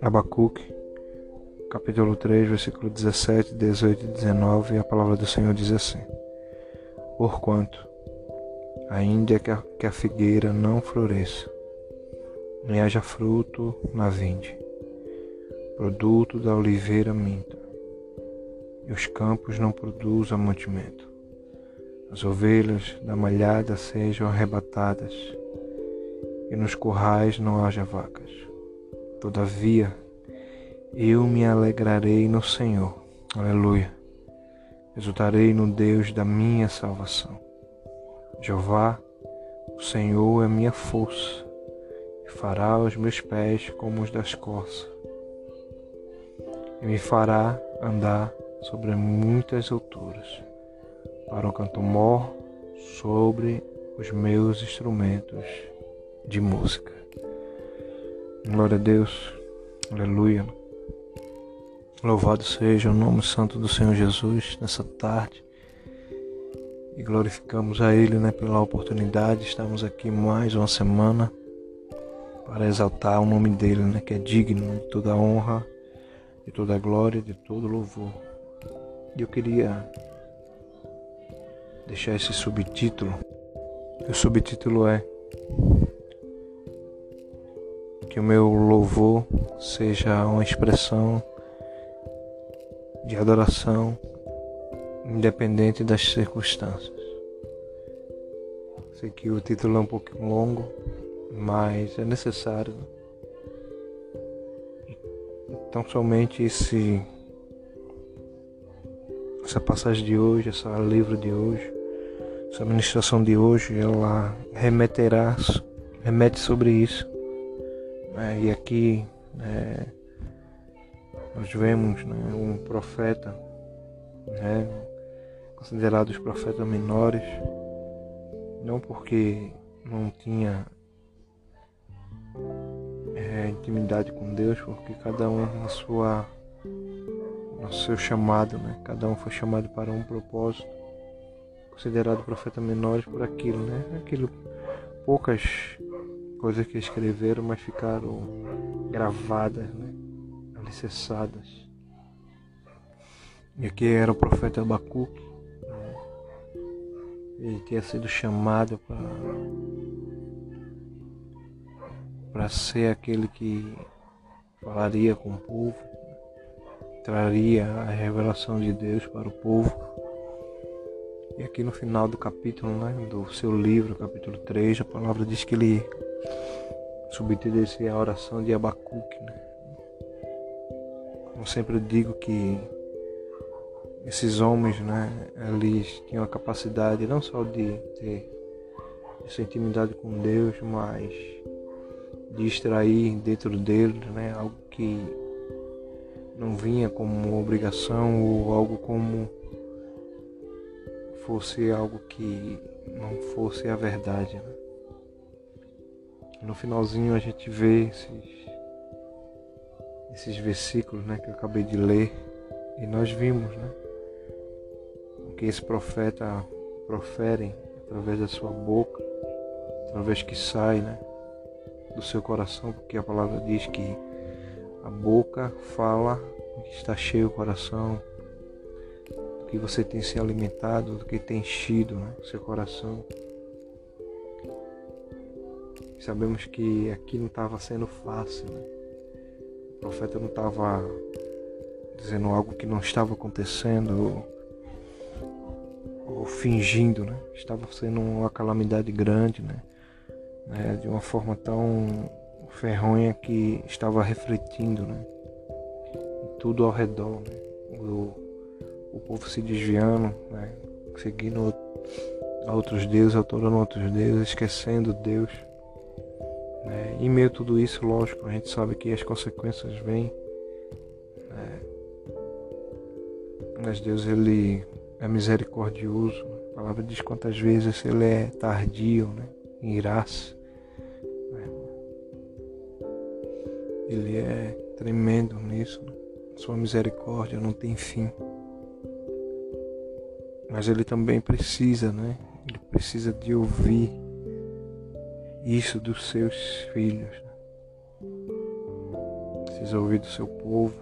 Abacuque, capítulo 3, versículo 17, 18 e 19, a palavra do Senhor diz assim: Porquanto, ainda que a, que a figueira não floresça, nem haja fruto na vinde, produto da oliveira minta, e os campos não produzam mantimento, as ovelhas da malhada sejam arrebatadas, e nos currais não haja vacas Todavia, eu me alegrarei no Senhor. Aleluia. Exultarei no Deus da minha salvação. Jeová, o Senhor é minha força e fará os meus pés como os das corças e me fará andar sobre muitas alturas para um canto mor sobre os meus instrumentos de música. Glória a Deus. Aleluia. Louvado seja o nome santo do Senhor Jesus nessa tarde. E glorificamos a Ele né, pela oportunidade. Estamos aqui mais uma semana para exaltar o nome dele, né, que é digno de toda honra, de toda glória, de todo louvor. E eu queria deixar esse subtítulo. O subtítulo é que o meu louvor seja uma expressão de adoração, independente das circunstâncias. Sei que o título é um pouquinho longo, mas é necessário. Então, somente esse, essa passagem de hoje, essa livro de hoje, essa ministração de hoje, ela remeterá, remete sobre isso é, e aqui é, nós vemos né, um profeta, né, considerado os profetas menores, não porque não tinha é, intimidade com Deus, porque cada um na sua no seu chamado, né? Cada um foi chamado para um propósito, considerado profeta menores por aquilo, né? Aquilo poucas coisas que escreveram, mas ficaram gravadas, né? alicerçadas. E aqui era o profeta Abacuque. Né? Ele tinha sido chamado para para ser aquele que falaria com o povo, traria a revelação de Deus para o povo. E aqui no final do capítulo, né, do seu livro, capítulo 3, a palavra diz que ele subtítulo desse é a oração de Abacuque. Né? Eu sempre digo que esses homens, né, eles tinham a capacidade não só de ter essa intimidade com Deus, mas de extrair dentro deles né, algo que não vinha como obrigação ou algo como fosse algo que não fosse a verdade. Né? No finalzinho a gente vê esses, esses versículos né, que eu acabei de ler e nós vimos né, o que esse profeta profere através da sua boca, através que sai né, do seu coração, porque a palavra diz que a boca fala o que está cheio o coração, que você tem se alimentado, do que tem enchido né, seu coração. Sabemos que aqui não estava sendo fácil. Né? O profeta não estava dizendo algo que não estava acontecendo ou, ou fingindo, né? Estava sendo uma calamidade grande, né? né? De uma forma tão ferronha que estava refletindo, né? Em tudo ao redor, né? O, o povo se desviando, né? Seguindo outros deuses, adorando outros deuses, esquecendo Deus. Né? Em meio a tudo isso, lógico, a gente sabe que as consequências vêm. Né? Mas Deus ele é misericordioso. A palavra diz quantas vezes ele é tardio né? em irar-se. Né? Ele é tremendo nisso. Sua misericórdia não tem fim. Mas ele também precisa, né? Ele precisa de ouvir isso dos seus filhos. Precisa ouvir do seu povo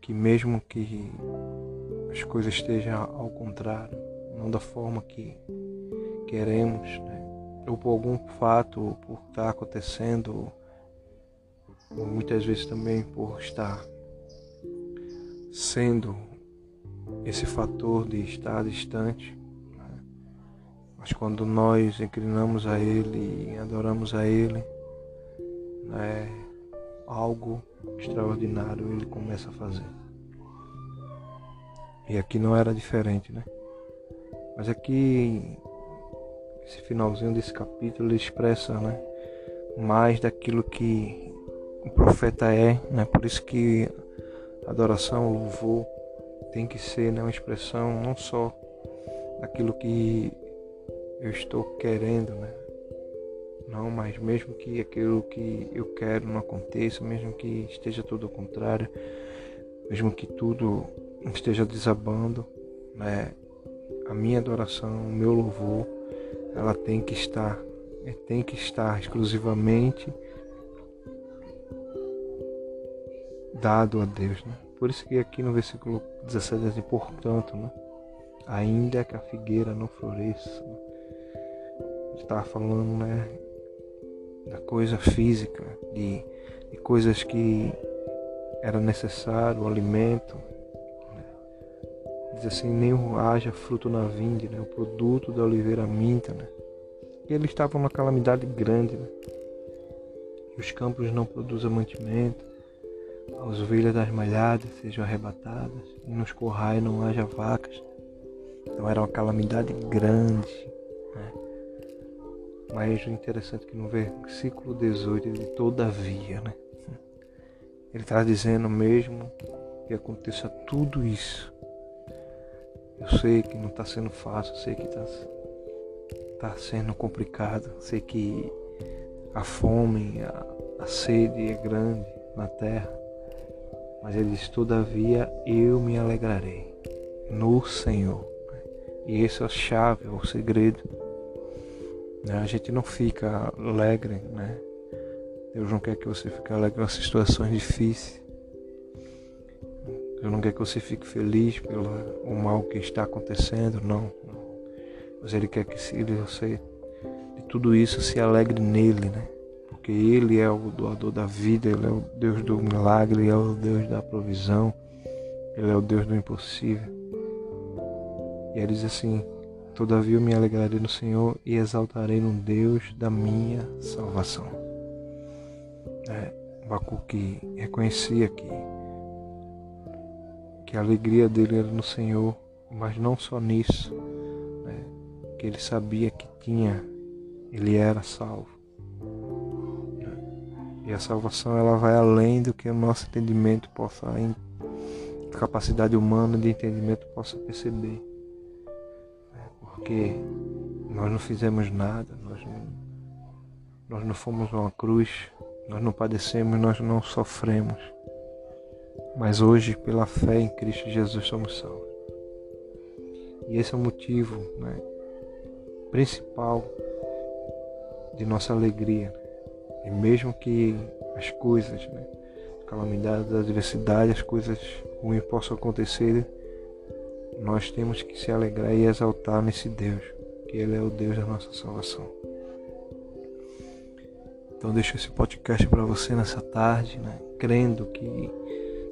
que mesmo que as coisas estejam ao contrário, não da forma que queremos, né? ou por algum fato, ou por estar acontecendo, ou muitas vezes também por estar sendo esse fator de estar distante. Né? Mas quando nós inclinamos a Ele e adoramos a Ele, né, algo extraordinário Ele começa a fazer. E aqui não era diferente, né? Mas aqui, esse finalzinho desse capítulo ele expressa, né? Mais daquilo que o profeta é, né? Por isso que adoração, louvor tem que ser né, uma expressão não só daquilo que eu estou querendo, né? Não, mas mesmo que aquilo que eu quero não aconteça, mesmo que esteja tudo ao contrário, mesmo que tudo esteja desabando, né? A minha adoração, o meu louvor, ela tem que estar, tem que estar exclusivamente dado a Deus, né? Por isso que aqui no versículo 17 diz, portanto, né? ainda que a figueira não floresça, né? estava falando, né, da coisa física, de, de coisas que era necessário, o alimento. Né? Diz assim, nem haja fruto na vinde, né? o produto da oliveira minta. Né? E eles estavam numa calamidade grande. Né? E os campos não produzem mantimento, as ovelhas das malhadas sejam arrebatadas, e nos corrais não haja vacas. Então era uma calamidade grande. Né? Mas o interessante é que no versículo 18 ele todavia, né? Ele está dizendo mesmo que aconteça tudo isso. Eu sei que não está sendo fácil, eu sei que está tá sendo complicado, eu sei que a fome, a, a sede é grande na terra. Mas ele diz: Todavia eu me alegrarei no Senhor. E esse é a chave, é o segredo. Né? A gente não fica alegre, né? Deus não quer que você fique alegre nas situações difíceis. Deus não quer que você fique feliz pelo o mal que está acontecendo, não. Mas Ele quer que você, de tudo isso, se alegre nele, né? Porque Ele é o doador da vida, Ele é o Deus do milagre, Ele é o Deus da provisão, Ele é o Deus do impossível. E ele diz assim: Todavia eu me alegrarei no Senhor e exaltarei no Deus da minha salvação. É, Bacuque reconhecia que, que a alegria dele era no Senhor, mas não só nisso, né, que ele sabia que tinha, ele era salvo. E a salvação ela vai além do que o nosso entendimento possa, a capacidade humana de entendimento possa perceber. É, porque nós não fizemos nada, nós não, nós não fomos uma cruz, nós não padecemos, nós não sofremos. Mas hoje, pela fé em Cristo Jesus, somos salvos. E esse é o motivo né, principal de nossa alegria. E mesmo que as coisas, né, calamidades, adversidade, as coisas ruins possam acontecer, nós temos que se alegrar e exaltar nesse Deus, que Ele é o Deus da nossa salvação. Então deixo esse podcast para você nessa tarde, né, crendo que,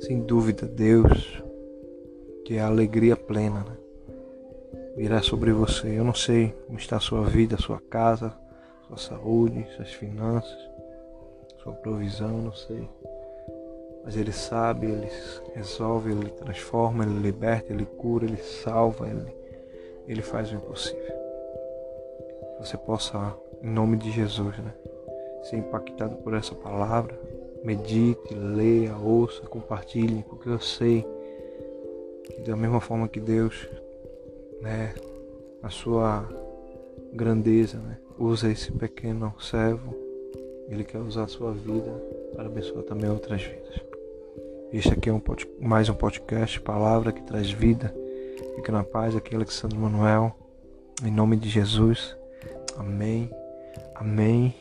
sem dúvida, Deus, que é a alegria plena, né, virá sobre você. Eu não sei como está a sua vida, a sua casa, sua saúde, suas finanças sua provisão, não sei. Mas Ele sabe, Ele resolve, Ele transforma, Ele liberta, Ele cura, Ele salva, Ele, Ele faz o impossível. Você possa, em nome de Jesus, né, ser impactado por essa palavra. Medite, leia, ouça, compartilhe, porque eu sei que da mesma forma que Deus, né, a sua grandeza, né, usa esse pequeno servo ele quer usar a sua vida para abençoar também outras vidas. Este aqui é um pod... mais um podcast, palavra que traz vida. Fique na paz, aqui é Alexandre Manuel. Em nome de Jesus. Amém. Amém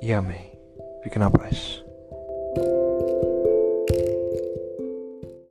e amém. Fique na paz.